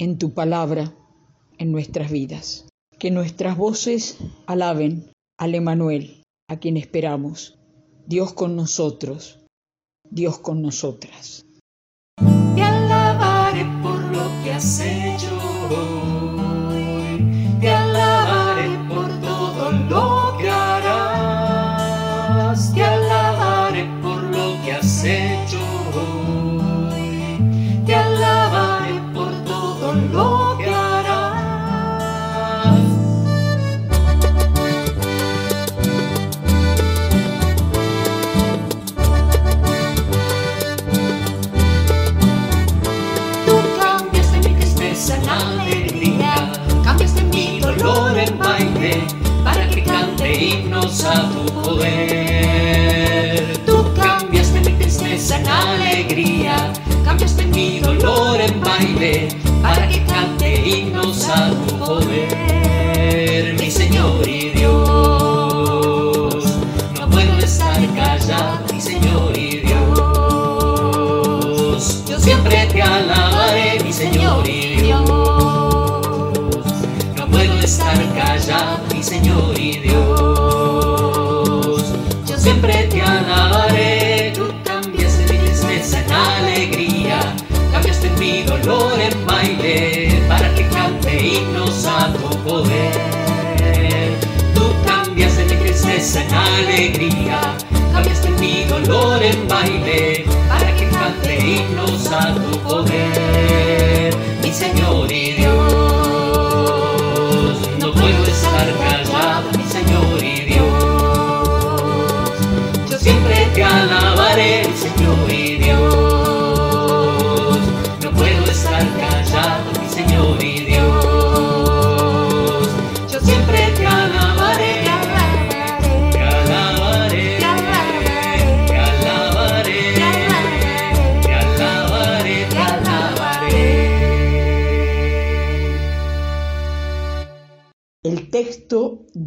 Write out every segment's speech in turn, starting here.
en tu palabra en nuestras vidas. Que nuestras voces alaben al Emanuel, a quien esperamos. Dios con nosotros, Dios con nosotras. Te alabaré por lo que has hecho a tu poder. Tú cambiaste mi tristeza en alegría, cambiaste mi dolor en baile, para que cante himnos a tu poder, siempre te alabaré. Tú cambiaste mi tristeza en alegría, cambiaste mi dolor en baile, para que cante himnos a tu poder. Tú cambiaste mi tristeza en alegría, cambiaste mi dolor en baile,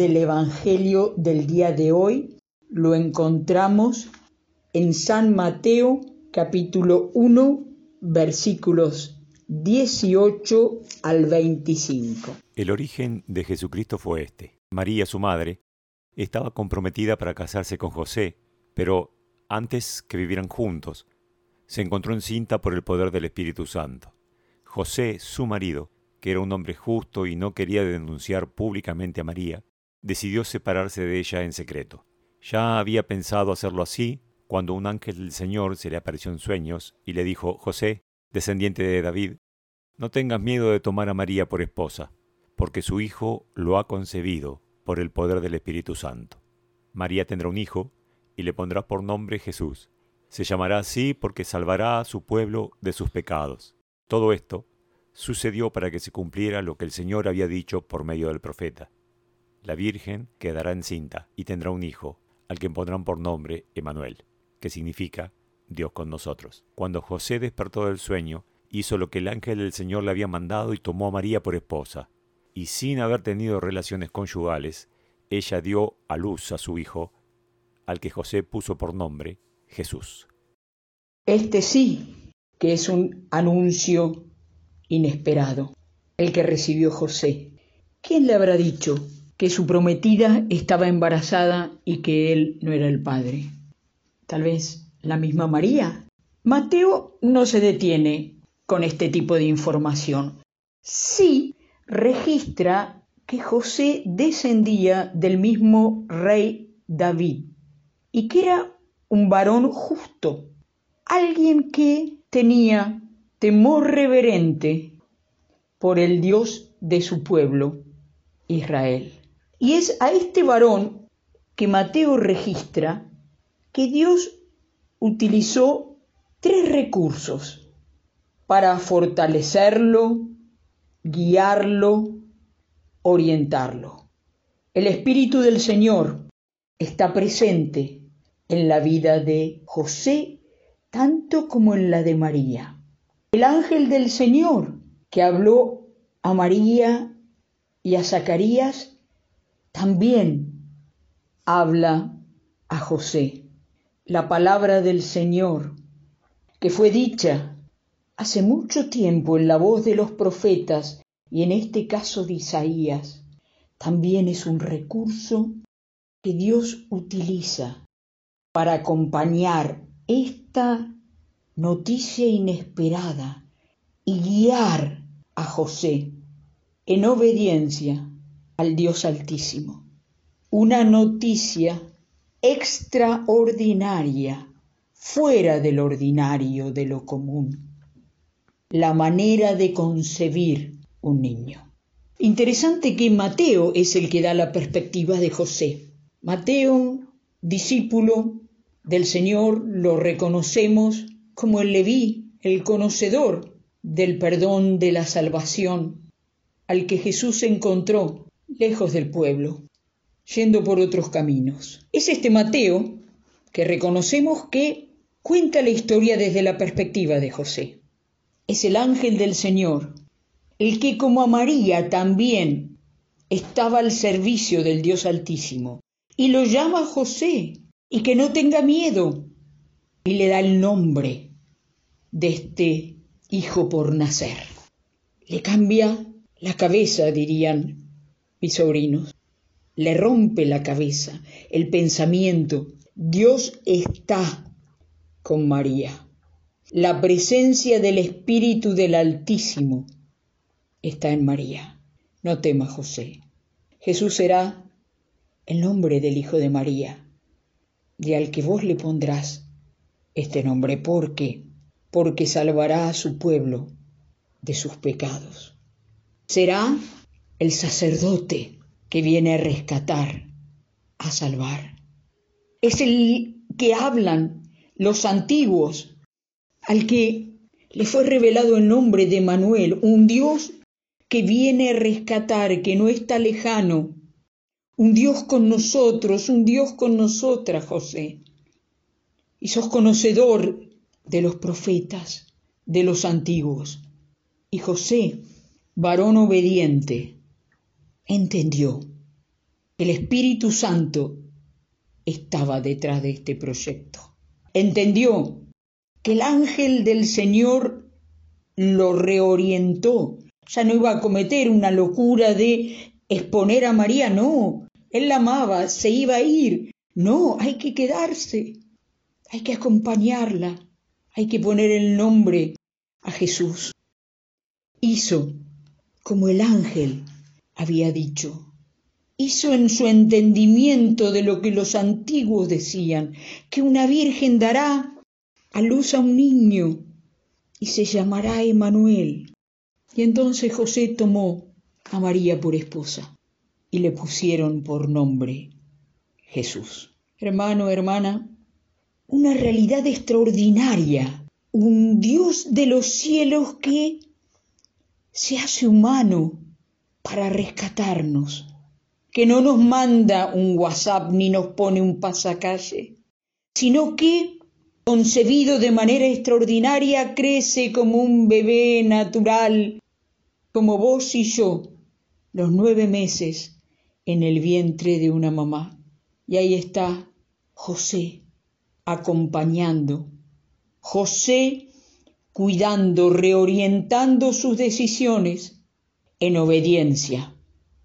del Evangelio del día de hoy lo encontramos en San Mateo capítulo 1 versículos 18 al 25. El origen de Jesucristo fue este. María, su madre, estaba comprometida para casarse con José, pero antes que vivieran juntos, se encontró encinta por el poder del Espíritu Santo. José, su marido, que era un hombre justo y no quería denunciar públicamente a María, decidió separarse de ella en secreto. Ya había pensado hacerlo así cuando un ángel del Señor se le apareció en sueños y le dijo, José, descendiente de David, no tengas miedo de tomar a María por esposa, porque su hijo lo ha concebido por el poder del Espíritu Santo. María tendrá un hijo y le pondrá por nombre Jesús. Se llamará así porque salvará a su pueblo de sus pecados. Todo esto sucedió para que se cumpliera lo que el Señor había dicho por medio del profeta. La Virgen quedará encinta y tendrá un hijo, al que pondrán por nombre Emanuel, que significa Dios con nosotros. Cuando José despertó del sueño, hizo lo que el ángel del Señor le había mandado y tomó a María por esposa. Y sin haber tenido relaciones conyugales, ella dio a luz a su hijo, al que José puso por nombre Jesús. Este sí que es un anuncio inesperado, el que recibió José. ¿Quién le habrá dicho que su prometida estaba embarazada y que él no era el padre? Tal vez la misma María. Mateo no se detiene con este tipo de información. Sí registra que José descendía del mismo rey David y que era un varón justo, alguien que tenía temor reverente por el Dios de su pueblo, Israel. Y es a este varón que Mateo registra que Dios utilizó tres recursos para fortalecerlo, guiarlo, orientarlo. El Espíritu del Señor está presente en la vida de José tanto como en la de María. El ángel del Señor que habló a María y a Zacarías también habla a José. La palabra del Señor que fue dicha hace mucho tiempo en la voz de los profetas y en este caso de Isaías, también es un recurso que Dios utiliza para acompañar esta noticia inesperada y guiar a José en obediencia al Dios Altísimo. Una noticia extraordinaria, fuera del ordinario, de lo común. La manera de concebir un niño. Interesante que Mateo es el que da la perspectiva de José. Mateo, discípulo del Señor, lo reconocemos como el Leví, el conocedor del perdón de la salvación, al que Jesús encontró lejos del pueblo, yendo por otros caminos. Es este Mateo que reconocemos que cuenta la historia desde la perspectiva de José. Es el ángel del Señor, el que como a María también estaba al servicio del Dios Altísimo, y lo llama José, y que no tenga miedo, y le da el nombre de este hijo por nacer. Le cambia la cabeza, dirían mis sobrinos. Le rompe la cabeza, el pensamiento. Dios está con María. La presencia del Espíritu del Altísimo está en María. No temas, José. Jesús será el nombre del Hijo de María, de al que vos le pondrás este nombre. ¿Por qué? porque salvará a su pueblo de sus pecados. Será el sacerdote que viene a rescatar, a salvar. Es el que hablan los antiguos, al que le fue revelado el nombre de Manuel, un Dios que viene a rescatar, que no está lejano, un Dios con nosotros, un Dios con nosotras, José. Y sos conocedor de los profetas, de los antiguos. Y José, varón obediente, entendió que el Espíritu Santo estaba detrás de este proyecto. Entendió que el ángel del Señor lo reorientó. Ya no iba a cometer una locura de exponer a María, no. Él la amaba, se iba a ir. No, hay que quedarse, hay que acompañarla. Hay que poner el nombre a Jesús. Hizo como el ángel había dicho. Hizo en su entendimiento de lo que los antiguos decían, que una virgen dará a luz a un niño y se llamará Emanuel. Y entonces José tomó a María por esposa y le pusieron por nombre Jesús. Hermano, hermana, una realidad extraordinaria, un Dios de los cielos que se hace humano para rescatarnos, que no nos manda un WhatsApp ni nos pone un pasacalle, sino que, concebido de manera extraordinaria, crece como un bebé natural, como vos y yo, los nueve meses en el vientre de una mamá. Y ahí está José, acompañando, José cuidando, reorientando sus decisiones en obediencia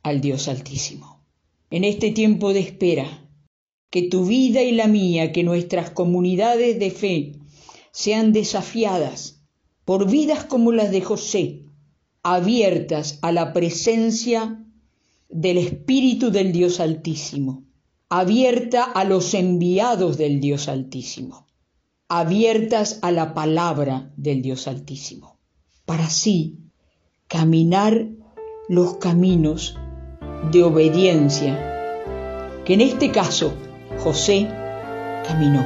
al Dios Altísimo. En este tiempo de espera, que tu vida y la mía, que nuestras comunidades de fe sean desafiadas por vidas como las de José, abiertas a la presencia del Espíritu del Dios Altísimo, abierta a los enviados del Dios Altísimo, abiertas a la palabra del Dios Altísimo, para así caminar los caminos de obediencia que en este caso José caminó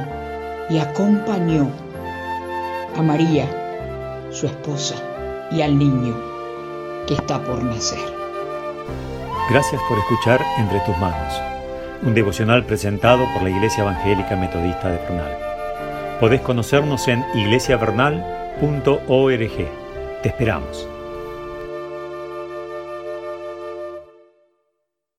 y acompañó a María, su esposa, y al niño que está por nacer. Gracias por escuchar Entre tus manos, un devocional presentado por la Iglesia Evangélica Metodista de Bernal. Podés conocernos en iglesiavernal.org. Te esperamos.